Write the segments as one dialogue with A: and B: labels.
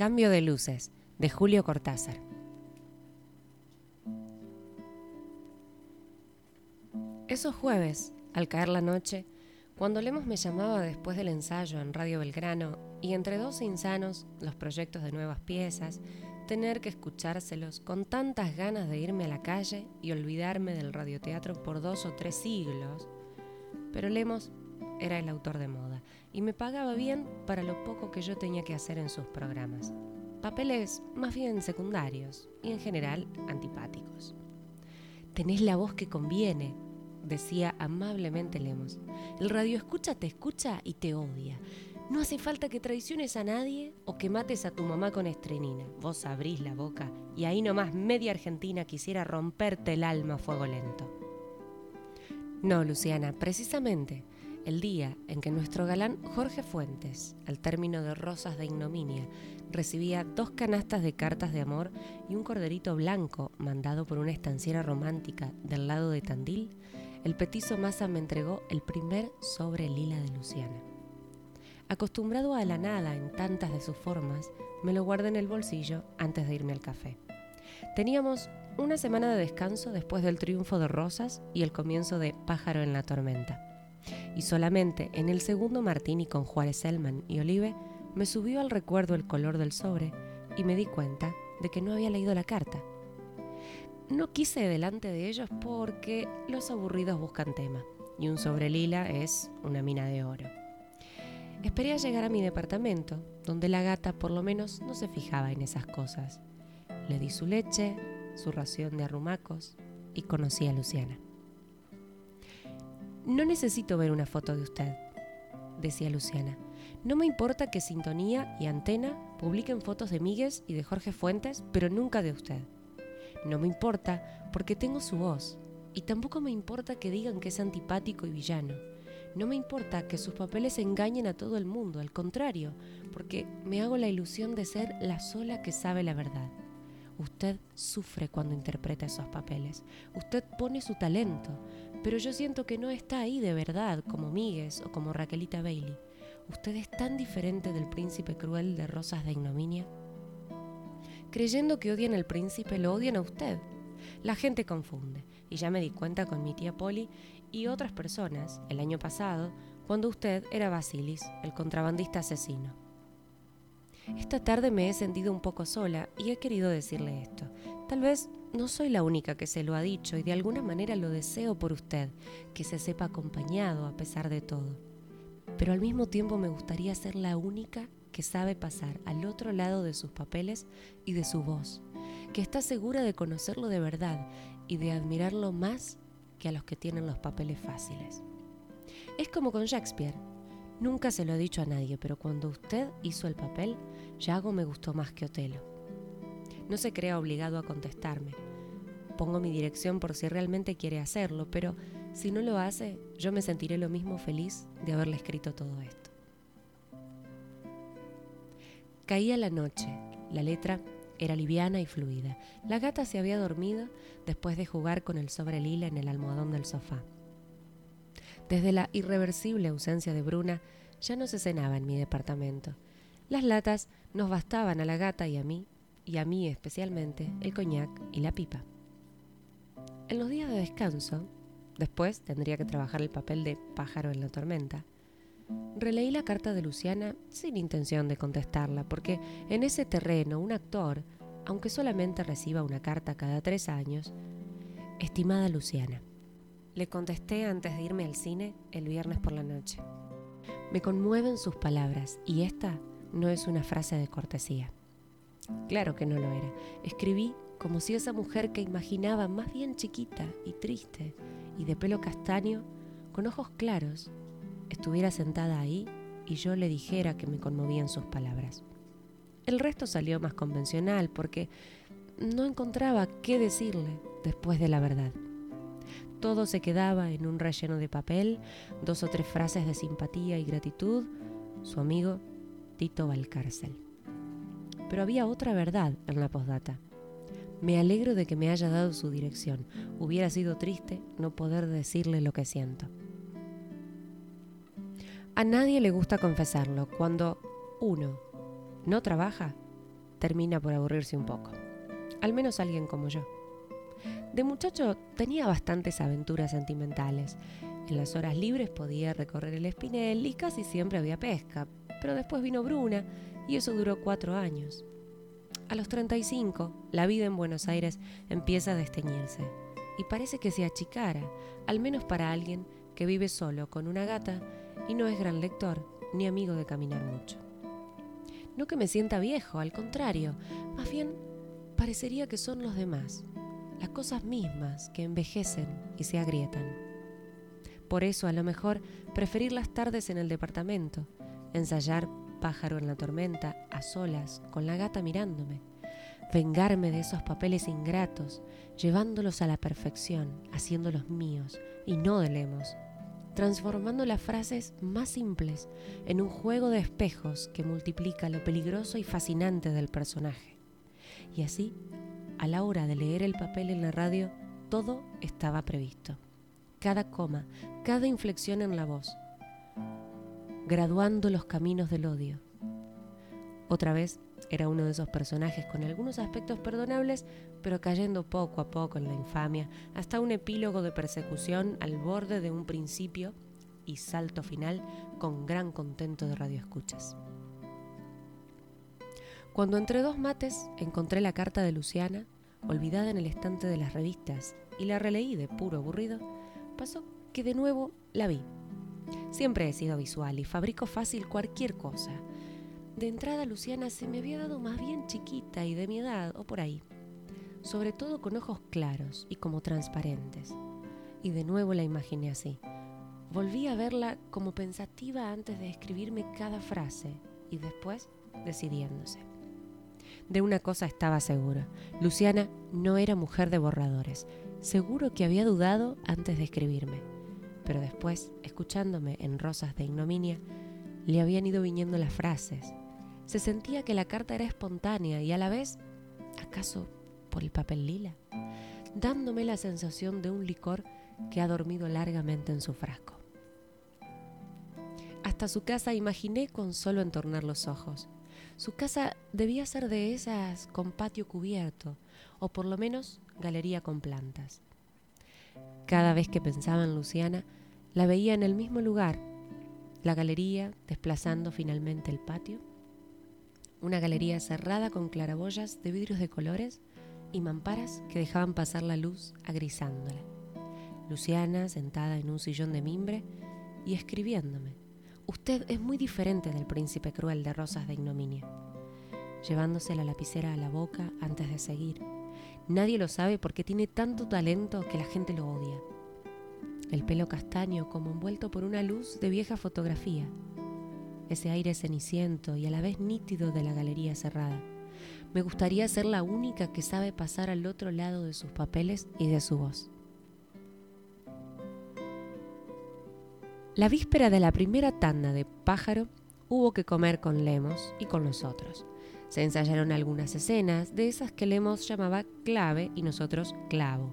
A: Cambio de luces, de Julio Cortázar. Esos jueves, al caer la noche, cuando Lemos me llamaba después del ensayo en Radio Belgrano y entre dos insanos, los proyectos de nuevas piezas, tener que escuchárselos con tantas ganas de irme a la calle y olvidarme del radioteatro por dos o tres siglos. Pero Lemos era el autor de moda y me pagaba bien para lo poco que yo tenía que hacer en sus programas. Papeles más bien secundarios y en general antipáticos. Tenés la voz que conviene, decía amablemente Lemos. El radio escucha te escucha y te odia. No hace falta que traiciones a nadie o que mates a tu mamá con estrenina. Vos abrís la boca y ahí nomás media Argentina quisiera romperte el alma a fuego lento. No, Luciana, precisamente el día en que nuestro galán Jorge Fuentes, al término de Rosas de Ignominia, recibía dos canastas de cartas de amor y un corderito blanco mandado por una estanciera romántica del lado de Tandil, el petizo Massa me entregó el primer sobre lila de Luciana. Acostumbrado a la nada en tantas de sus formas, me lo guardé en el bolsillo antes de irme al café. Teníamos una semana de descanso después del triunfo de Rosas y el comienzo de Pájaro en la tormenta y solamente en el segundo martini con Juárez Elman y Olive me subió al recuerdo el color del sobre y me di cuenta de que no había leído la carta. No quise delante de ellos porque los aburridos buscan tema y un sobre lila es una mina de oro. Esperé a llegar a mi departamento, donde la gata por lo menos no se fijaba en esas cosas. Le di su leche, su ración de arrumacos y conocí a Luciana. No necesito ver una foto de usted, decía Luciana. No me importa que Sintonía y Antena publiquen fotos de Míguez y de Jorge Fuentes, pero nunca de usted. No me importa porque tengo su voz, y tampoco me importa que digan que es antipático y villano. No me importa que sus papeles engañen a todo el mundo, al contrario, porque me hago la ilusión de ser la sola que sabe la verdad. Usted sufre cuando interpreta esos papeles. Usted pone su talento, pero yo siento que no está ahí de verdad, como Míguez o como Raquelita Bailey. Usted es tan diferente del príncipe cruel de Rosas de Ignominia. Creyendo que odian al príncipe, lo odian a usted. La gente confunde, y ya me di cuenta con mi tía Polly y otras personas el año pasado, cuando usted era Basilis, el contrabandista asesino. Esta tarde me he sentido un poco sola y he querido decirle esto. Tal vez no soy la única que se lo ha dicho y de alguna manera lo deseo por usted, que se sepa acompañado a pesar de todo. Pero al mismo tiempo me gustaría ser la única que sabe pasar al otro lado de sus papeles y de su voz, que está segura de conocerlo de verdad y de admirarlo más que a los que tienen los papeles fáciles. Es como con Shakespeare. Nunca se lo he dicho a nadie, pero cuando usted hizo el papel, Yago me gustó más que Otelo. No se crea obligado a contestarme. Pongo mi dirección por si realmente quiere hacerlo, pero si no lo hace, yo me sentiré lo mismo feliz de haberle escrito todo esto. Caía la noche, la letra era liviana y fluida. La gata se había dormido después de jugar con el sobre lila en el almohadón del sofá. Desde la irreversible ausencia de Bruna, ya no se cenaba en mi departamento. Las latas nos bastaban a la gata y a mí, y a mí especialmente, el coñac y la pipa. En los días de descanso, después tendría que trabajar el papel de pájaro en la tormenta, releí la carta de Luciana sin intención de contestarla, porque en ese terreno un actor, aunque solamente reciba una carta cada tres años, estimada Luciana. Le contesté antes de irme al cine el viernes por la noche. Me conmueven sus palabras y esta no es una frase de cortesía. Claro que no lo era. Escribí como si esa mujer que imaginaba más bien chiquita y triste y de pelo castaño, con ojos claros, estuviera sentada ahí y yo le dijera que me conmovían sus palabras. El resto salió más convencional porque no encontraba qué decirle después de la verdad. Todo se quedaba en un relleno de papel, dos o tres frases de simpatía y gratitud, su amigo Tito Valcárcel. Pero había otra verdad en la postdata. Me alegro de que me haya dado su dirección. Hubiera sido triste no poder decirle lo que siento. A nadie le gusta confesarlo. Cuando uno no trabaja, termina por aburrirse un poco. Al menos alguien como yo. De muchacho tenía bastantes aventuras sentimentales. En las horas libres podía recorrer el espinel y casi siempre había pesca, pero después vino Bruna y eso duró cuatro años. A los 35, la vida en Buenos Aires empieza a desteñirse y parece que se achicara, al menos para alguien que vive solo con una gata y no es gran lector ni amigo de caminar mucho. No que me sienta viejo, al contrario, más bien parecería que son los demás, las cosas mismas que envejecen y se agrietan. Por eso a lo mejor preferir las tardes en el departamento, ensayar pájaro en la tormenta, a solas, con la gata mirándome, vengarme de esos papeles ingratos, llevándolos a la perfección, haciéndolos míos y no de lemos, transformando las frases más simples en un juego de espejos que multiplica lo peligroso y fascinante del personaje. Y así, a la hora de leer el papel en la radio, todo estaba previsto. Cada coma, cada inflexión en la voz, graduando los caminos del odio. Otra vez era uno de esos personajes con algunos aspectos perdonables, pero cayendo poco a poco en la infamia, hasta un epílogo de persecución al borde de un principio y salto final con gran contento de radioescuchas. Cuando entre dos mates encontré la carta de Luciana, olvidada en el estante de las revistas, y la releí de puro aburrido, pasó que de nuevo la vi. Siempre he sido visual y fabrico fácil cualquier cosa. De entrada Luciana se me había dado más bien chiquita y de mi edad o por ahí, sobre todo con ojos claros y como transparentes. Y de nuevo la imaginé así. Volví a verla como pensativa antes de escribirme cada frase y después decidiéndose. De una cosa estaba segura, Luciana no era mujer de borradores. Seguro que había dudado antes de escribirme, pero después, escuchándome en Rosas de Ignominia, le habían ido viniendo las frases. Se sentía que la carta era espontánea y a la vez, ¿acaso por el papel lila? Dándome la sensación de un licor que ha dormido largamente en su frasco. Hasta su casa imaginé con solo entornar los ojos. Su casa debía ser de esas con patio cubierto, o por lo menos galería con plantas. Cada vez que pensaba en Luciana, la veía en el mismo lugar, la galería desplazando finalmente el patio, una galería cerrada con claraboyas de vidrios de colores y mamparas que dejaban pasar la luz agrisándola. Luciana sentada en un sillón de mimbre y escribiéndome Usted es muy diferente del príncipe cruel de Rosas de Ignominia. Llevándose la lapicera a la boca antes de seguir. Nadie lo sabe porque tiene tanto talento que la gente lo odia. El pelo castaño como envuelto por una luz de vieja fotografía. Ese aire ceniciento y a la vez nítido de la galería cerrada. Me gustaría ser la única que sabe pasar al otro lado de sus papeles y de su voz. La víspera de la primera tanda de Pájaro hubo que comer con Lemos y con nosotros. Se ensayaron algunas escenas, de esas que Lemos llamaba clave y nosotros clavo.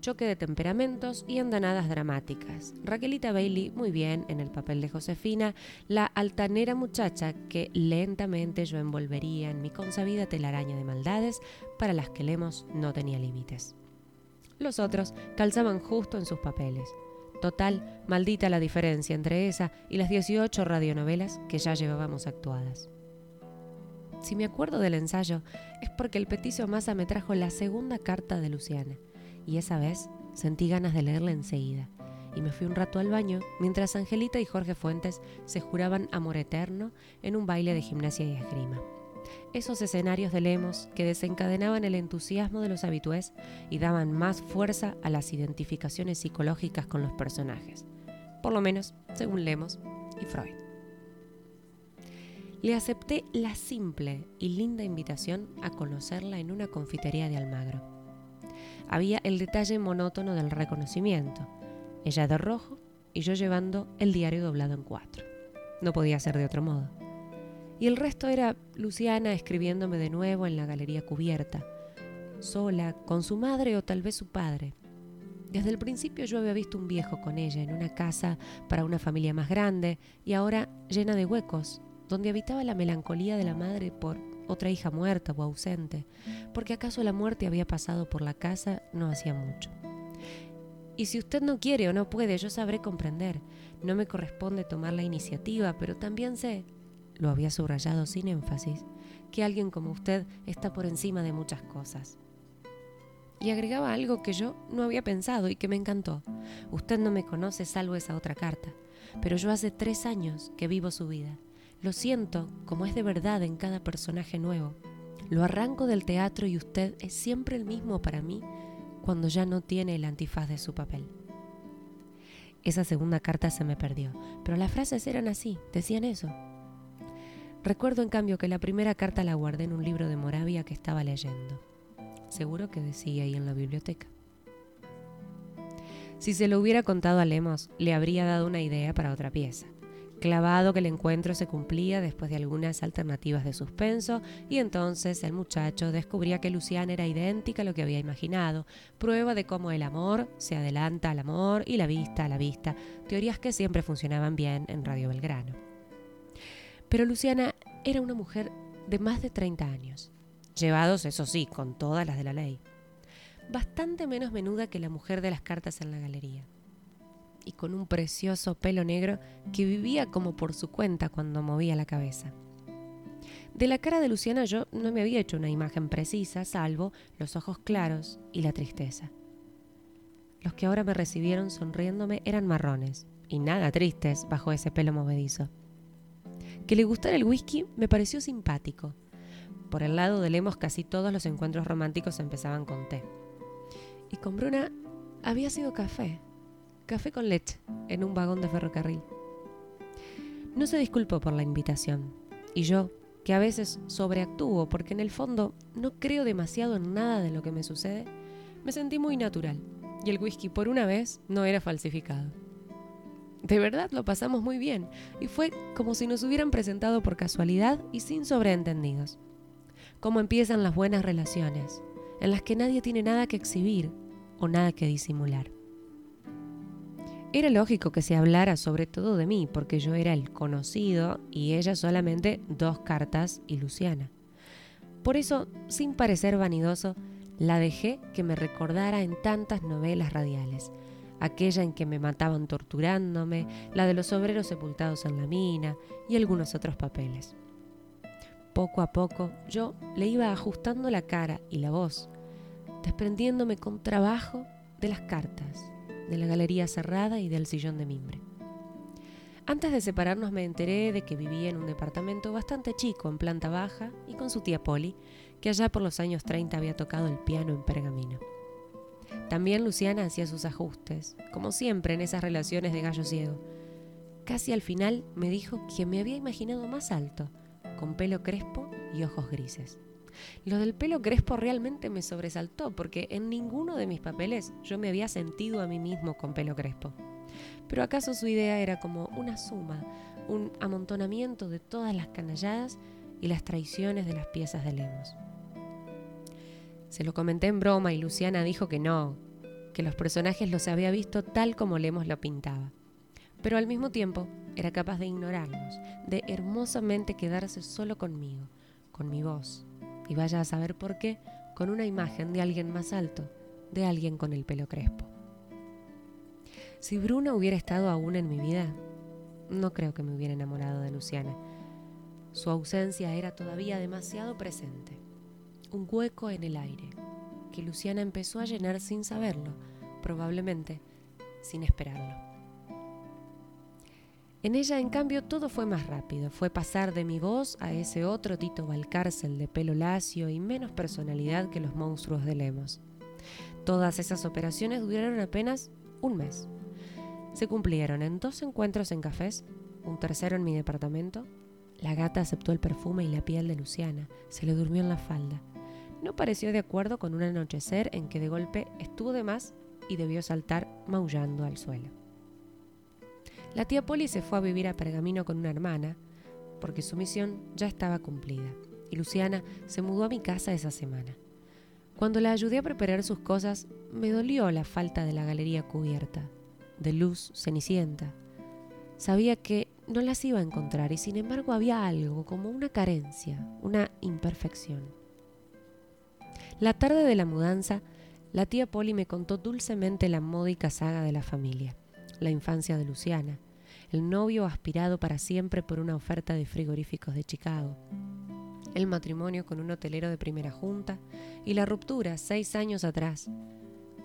A: Choque de temperamentos y andanadas dramáticas. Raquelita Bailey muy bien en el papel de Josefina, la altanera muchacha que lentamente yo envolvería en mi consabida telaraña de maldades para las que Lemos no tenía límites. Los otros calzaban justo en sus papeles. Total, maldita la diferencia entre esa y las 18 radionovelas que ya llevábamos actuadas. Si me acuerdo del ensayo, es porque el peticio Massa me trajo la segunda carta de Luciana, y esa vez sentí ganas de leerla enseguida, y me fui un rato al baño mientras Angelita y Jorge Fuentes se juraban amor eterno en un baile de gimnasia y esgrima. Esos escenarios de Lemos que desencadenaban el entusiasmo de los habitués y daban más fuerza a las identificaciones psicológicas con los personajes, por lo menos según Lemos y Freud. Le acepté la simple y linda invitación a conocerla en una confitería de Almagro. Había el detalle monótono del reconocimiento, ella de rojo y yo llevando el diario doblado en cuatro. No podía ser de otro modo y el resto era Luciana escribiéndome de nuevo en la galería cubierta, sola, con su madre o tal vez su padre. Desde el principio yo había visto un viejo con ella en una casa para una familia más grande y ahora llena de huecos, donde habitaba la melancolía de la madre por otra hija muerta o ausente, porque acaso la muerte había pasado por la casa no hacía mucho. Y si usted no quiere o no puede, yo sabré comprender. No me corresponde tomar la iniciativa, pero también sé, lo había subrayado sin énfasis, que alguien como usted está por encima de muchas cosas. Y agregaba algo que yo no había pensado y que me encantó. Usted no me conoce salvo esa otra carta, pero yo hace tres años que vivo su vida. Lo siento como es de verdad en cada personaje nuevo. Lo arranco del teatro y usted es siempre el mismo para mí cuando ya no tiene el antifaz de su papel. Esa segunda carta se me perdió, pero las frases eran así, decían eso. Recuerdo en cambio que la primera carta la guardé en un libro de Moravia que estaba leyendo. Seguro que decía ahí en la biblioteca. Si se lo hubiera contado a Lemos, le habría dado una idea para otra pieza clavado que el encuentro se cumplía después de algunas alternativas de suspenso, y entonces el muchacho descubría que Luciana era idéntica a lo que había imaginado, prueba de cómo el amor se adelanta al amor y la vista a la vista, teorías que siempre funcionaban bien en Radio Belgrano. Pero Luciana era una mujer de más de 30 años, llevados, eso sí, con todas las de la ley, bastante menos menuda que la mujer de las cartas en la galería y con un precioso pelo negro que vivía como por su cuenta cuando movía la cabeza. De la cara de Luciana yo no me había hecho una imagen precisa, salvo los ojos claros y la tristeza. Los que ahora me recibieron sonriéndome eran marrones, y nada tristes bajo ese pelo movedizo. Que le gustara el whisky me pareció simpático. Por el lado de Lemos casi todos los encuentros románticos empezaban con té. Y con Bruna había sido café, café con leche en un vagón de ferrocarril. No se disculpó por la invitación, y yo, que a veces sobreactúo porque en el fondo no creo demasiado en nada de lo que me sucede, me sentí muy natural, y el whisky por una vez no era falsificado. De verdad lo pasamos muy bien, y fue como si nos hubieran presentado por casualidad y sin sobreentendidos. Como empiezan las buenas relaciones, en las que nadie tiene nada que exhibir o nada que disimular. Era lógico que se hablara sobre todo de mí, porque yo era el conocido y ella solamente dos cartas y Luciana. Por eso, sin parecer vanidoso, la dejé que me recordara en tantas novelas radiales, aquella en que me mataban torturándome, la de los obreros sepultados en la mina y algunos otros papeles. Poco a poco yo le iba ajustando la cara y la voz, desprendiéndome con trabajo de las cartas de la galería cerrada y del sillón de mimbre. Antes de separarnos me enteré de que vivía en un departamento bastante chico en planta baja y con su tía Polly, que allá por los años 30 había tocado el piano en pergamino. También Luciana hacía sus ajustes, como siempre en esas relaciones de gallo ciego. Casi al final me dijo que me había imaginado más alto, con pelo crespo y ojos grises. Lo del pelo crespo realmente me sobresaltó porque en ninguno de mis papeles yo me había sentido a mí mismo con pelo crespo. Pero acaso su idea era como una suma, un amontonamiento de todas las canalladas y las traiciones de las piezas de Lemos. Se lo comenté en broma y Luciana dijo que no, que los personajes los había visto tal como Lemos lo pintaba. Pero al mismo tiempo era capaz de ignorarlos, de hermosamente quedarse solo conmigo, con mi voz, y vaya a saber por qué, con una imagen de alguien más alto, de alguien con el pelo crespo. Si Bruno hubiera estado aún en mi vida, no creo que me hubiera enamorado de Luciana. Su ausencia era todavía demasiado presente, un hueco en el aire, que Luciana empezó a llenar sin saberlo, probablemente sin esperarlo. En ella, en cambio, todo fue más rápido. Fue pasar de mi voz a ese otro Tito Valcárcel de pelo lacio y menos personalidad que los monstruos de Lemos. Todas esas operaciones duraron apenas un mes. Se cumplieron en dos encuentros en cafés, un tercero en mi departamento. La gata aceptó el perfume y la piel de Luciana, se le durmió en la falda. No pareció de acuerdo con un anochecer en que de golpe estuvo de más y debió saltar maullando al suelo. La tía Polly se fue a vivir a Pergamino con una hermana, porque su misión ya estaba cumplida, y Luciana se mudó a mi casa esa semana. Cuando la ayudé a preparar sus cosas, me dolió la falta de la galería cubierta, de luz cenicienta. Sabía que no las iba a encontrar y sin embargo había algo, como una carencia, una imperfección. La tarde de la mudanza, la tía Polly me contó dulcemente la módica saga de la familia, la infancia de Luciana, el novio aspirado para siempre por una oferta de frigoríficos de Chicago, el matrimonio con un hotelero de primera junta y la ruptura seis años atrás.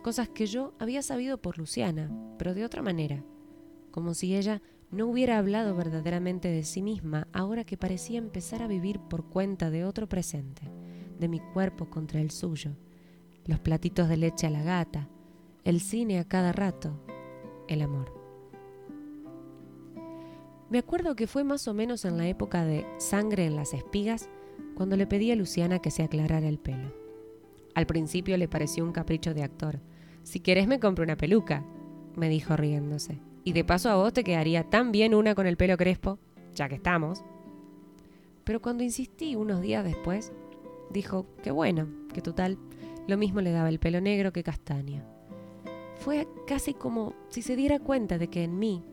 A: Cosas que yo había sabido por Luciana, pero de otra manera, como si ella no hubiera hablado verdaderamente de sí misma ahora que parecía empezar a vivir por cuenta de otro presente, de mi cuerpo contra el suyo, los platitos de leche a la gata, el cine a cada rato, el amor. Me acuerdo que fue más o menos en la época de Sangre en las espigas cuando le pedí a Luciana que se aclarara el pelo. Al principio le pareció un capricho de actor. Si querés me compro una peluca, me dijo riéndose. Y de paso a vos te quedaría tan bien una con el pelo crespo, ya que estamos. Pero cuando insistí unos días después, dijo que bueno, que total, lo mismo le daba el pelo negro que castaño. Fue casi como si se diera cuenta de que en mí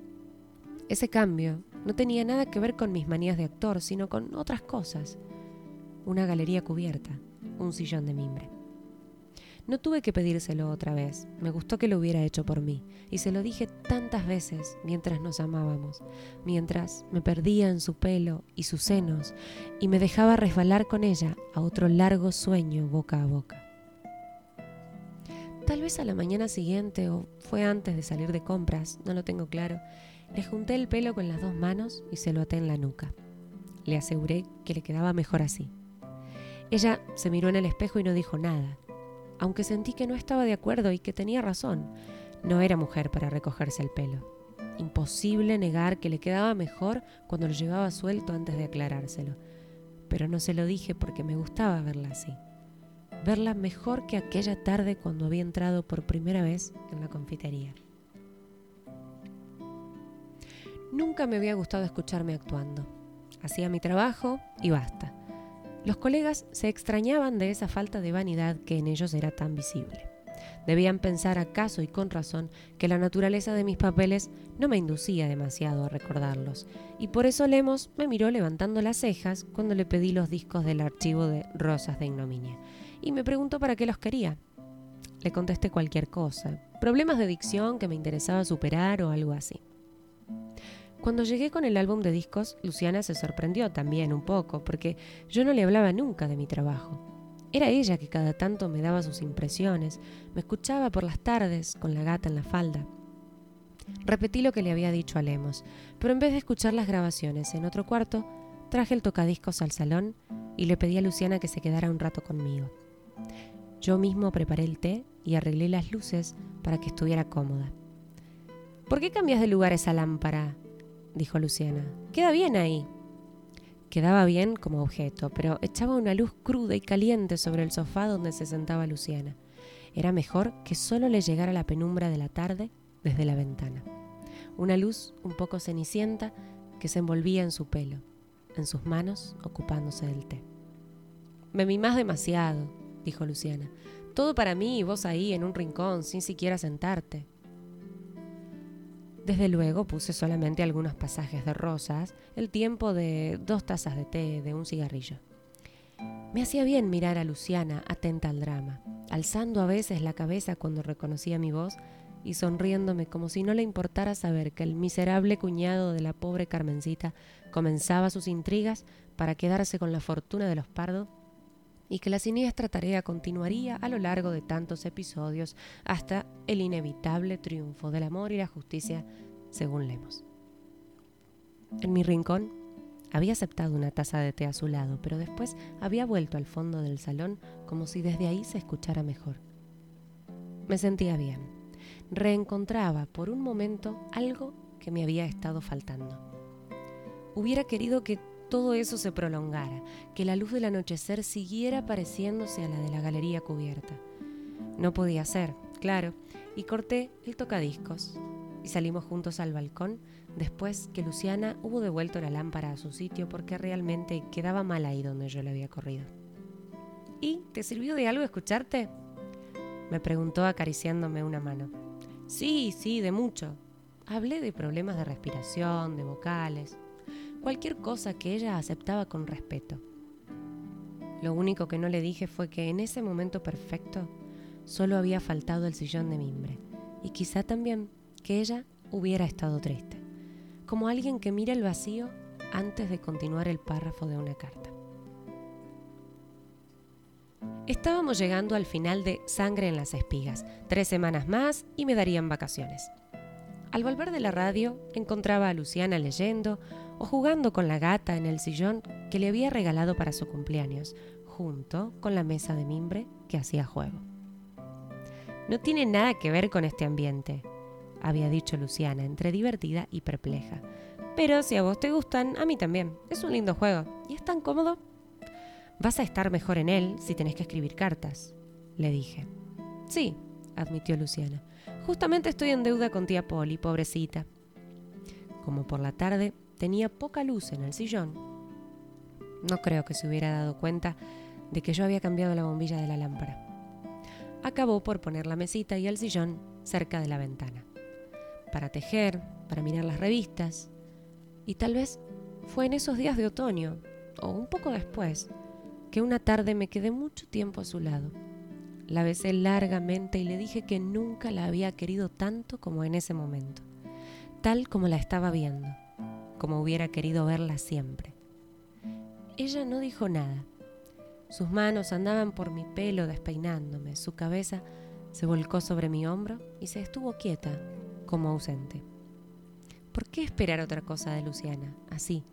A: ese cambio no tenía nada que ver con mis manías de actor, sino con otras cosas. Una galería cubierta, un sillón de mimbre. No tuve que pedírselo otra vez, me gustó que lo hubiera hecho por mí, y se lo dije tantas veces mientras nos amábamos, mientras me perdía en su pelo y sus senos, y me dejaba resbalar con ella a otro largo sueño boca a boca. Tal vez a la mañana siguiente o fue antes de salir de compras, no lo tengo claro, le junté el pelo con las dos manos y se lo até en la nuca. Le aseguré que le quedaba mejor así. Ella se miró en el espejo y no dijo nada, aunque sentí que no estaba de acuerdo y que tenía razón. No era mujer para recogerse el pelo. Imposible negar que le quedaba mejor cuando lo llevaba suelto antes de aclarárselo. Pero no se lo dije porque me gustaba verla así. Verla mejor que aquella tarde cuando había entrado por primera vez en la confitería. Nunca me había gustado escucharme actuando. Hacía mi trabajo y basta. Los colegas se extrañaban de esa falta de vanidad que en ellos era tan visible. Debían pensar acaso y con razón que la naturaleza de mis papeles no me inducía demasiado a recordarlos, y por eso Lemos me miró levantando las cejas cuando le pedí los discos del archivo de Rosas de Ignominia, y me preguntó para qué los quería. Le contesté cualquier cosa, problemas de dicción que me interesaba superar o algo así. Cuando llegué con el álbum de discos, Luciana se sorprendió también un poco, porque yo no le hablaba nunca de mi trabajo. Era ella que cada tanto me daba sus impresiones, me escuchaba por las tardes con la gata en la falda. Repetí lo que le había dicho a Lemos, pero en vez de escuchar las grabaciones en otro cuarto, traje el tocadiscos al salón y le pedí a Luciana que se quedara un rato conmigo. Yo mismo preparé el té y arreglé las luces para que estuviera cómoda. ¿Por qué cambias de lugar esa lámpara? dijo Luciana. Queda bien ahí. Quedaba bien como objeto, pero echaba una luz cruda y caliente sobre el sofá donde se sentaba Luciana. Era mejor que solo le llegara la penumbra de la tarde desde la ventana. Una luz un poco cenicienta que se envolvía en su pelo, en sus manos ocupándose del té. Me mimás demasiado, dijo Luciana. Todo para mí y vos ahí en un rincón sin siquiera sentarte. Desde luego puse solamente algunos pasajes de rosas, el tiempo de dos tazas de té, de un cigarrillo. Me hacía bien mirar a Luciana atenta al drama, alzando a veces la cabeza cuando reconocía mi voz y sonriéndome como si no le importara saber que el miserable cuñado de la pobre Carmencita comenzaba sus intrigas para quedarse con la fortuna de los pardos y que la siniestra tarea continuaría a lo largo de tantos episodios hasta el inevitable triunfo del amor y la justicia, según Lemos. En mi rincón había aceptado una taza de té a su lado, pero después había vuelto al fondo del salón como si desde ahí se escuchara mejor. Me sentía bien. Reencontraba por un momento algo que me había estado faltando. Hubiera querido que todo eso se prolongara, que la luz del anochecer siguiera pareciéndose a la de la galería cubierta. No podía ser, claro, y corté el tocadiscos y salimos juntos al balcón después que Luciana hubo devuelto la lámpara a su sitio porque realmente quedaba mal ahí donde yo le había corrido. ¿Y te sirvió de algo escucharte? Me preguntó acariciándome una mano. Sí, sí, de mucho. Hablé de problemas de respiración, de vocales. Cualquier cosa que ella aceptaba con respeto. Lo único que no le dije fue que en ese momento perfecto solo había faltado el sillón de mimbre y quizá también que ella hubiera estado triste, como alguien que mira el vacío antes de continuar el párrafo de una carta. Estábamos llegando al final de Sangre en las espigas, tres semanas más y me darían vacaciones. Al volver de la radio encontraba a Luciana leyendo o jugando con la gata en el sillón que le había regalado para su cumpleaños, junto con la mesa de mimbre que hacía juego. No tiene nada que ver con este ambiente, había dicho Luciana, entre divertida y perpleja. Pero si a vos te gustan, a mí también. Es un lindo juego y es tan cómodo. Vas a estar mejor en él si tenés que escribir cartas, le dije. Sí, admitió Luciana. Justamente estoy en deuda con tía Polly, pobrecita. Como por la tarde tenía poca luz en el sillón, no creo que se hubiera dado cuenta de que yo había cambiado la bombilla de la lámpara. Acabó por poner la mesita y el sillón cerca de la ventana. Para tejer, para mirar las revistas. Y tal vez fue en esos días de otoño, o un poco después, que una tarde me quedé mucho tiempo a su lado. La besé largamente y le dije que nunca la había querido tanto como en ese momento, tal como la estaba viendo, como hubiera querido verla siempre. Ella no dijo nada, sus manos andaban por mi pelo despeinándome, su cabeza se volcó sobre mi hombro y se estuvo quieta, como ausente. ¿Por qué esperar otra cosa de Luciana, así,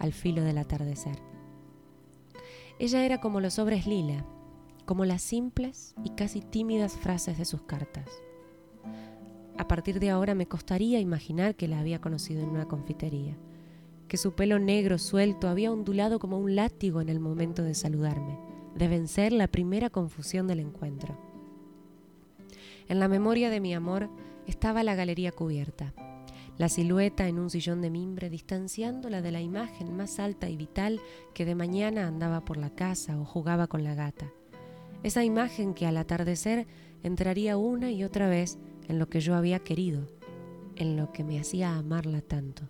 A: al filo del atardecer? Ella era como los sobres lila, como las simples y casi tímidas frases de sus cartas. A partir de ahora me costaría imaginar que la había conocido en una confitería que su pelo negro suelto había ondulado como un látigo en el momento de saludarme, de vencer la primera confusión del encuentro. En la memoria de mi amor estaba la galería cubierta, la silueta en un sillón de mimbre distanciándola de la imagen más alta y vital que de mañana andaba por la casa o jugaba con la gata. Esa imagen que al atardecer entraría una y otra vez en lo que yo había querido, en lo que me hacía amarla tanto.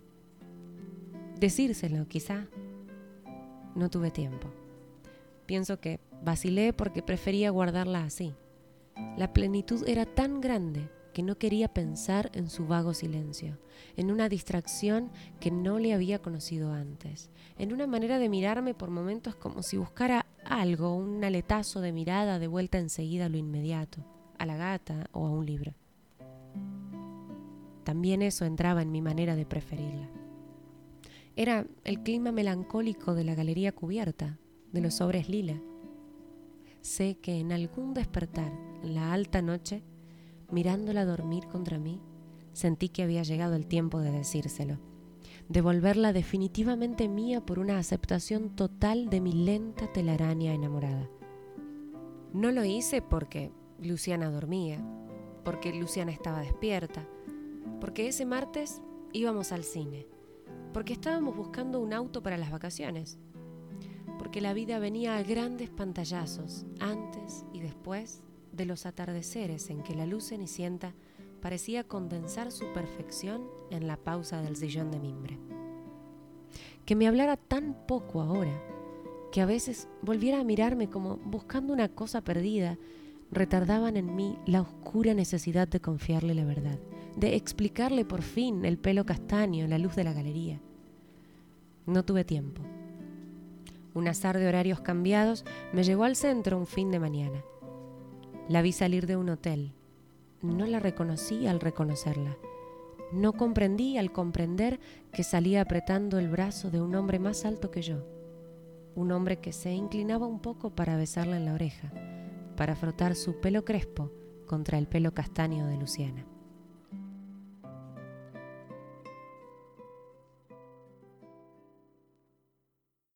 A: Decírselo, quizá. No tuve tiempo. Pienso que vacilé porque prefería guardarla así. La plenitud era tan grande que no quería pensar en su vago silencio, en una distracción que no le había conocido antes, en una manera de mirarme por momentos como si buscara algo, un aletazo de mirada de vuelta enseguida a lo inmediato, a la gata o a un libro. También eso entraba en mi manera de preferirla. Era el clima melancólico de la galería cubierta, de los sobres lila. Sé que en algún despertar, en la alta noche, mirándola dormir contra mí, sentí que había llegado el tiempo de decírselo, de volverla definitivamente mía por una aceptación total de mi lenta telaraña enamorada. No lo hice porque Luciana dormía, porque Luciana estaba despierta, porque ese martes íbamos al cine porque estábamos buscando un auto para las vacaciones, porque la vida venía a grandes pantallazos antes y después de los atardeceres en que la luz cenicienta parecía condensar su perfección en la pausa del sillón de mimbre. Que me hablara tan poco ahora, que a veces volviera a mirarme como buscando una cosa perdida, retardaban en mí la oscura necesidad de confiarle la verdad de explicarle por fin el pelo castaño, la luz de la galería. No tuve tiempo. Un azar de horarios cambiados me llevó al centro un fin de mañana. La vi salir de un hotel. No la reconocí al reconocerla. No comprendí al comprender que salía apretando el brazo de un hombre más alto que yo. Un hombre que se inclinaba un poco para besarla en la oreja, para frotar su pelo crespo contra el pelo castaño de Luciana.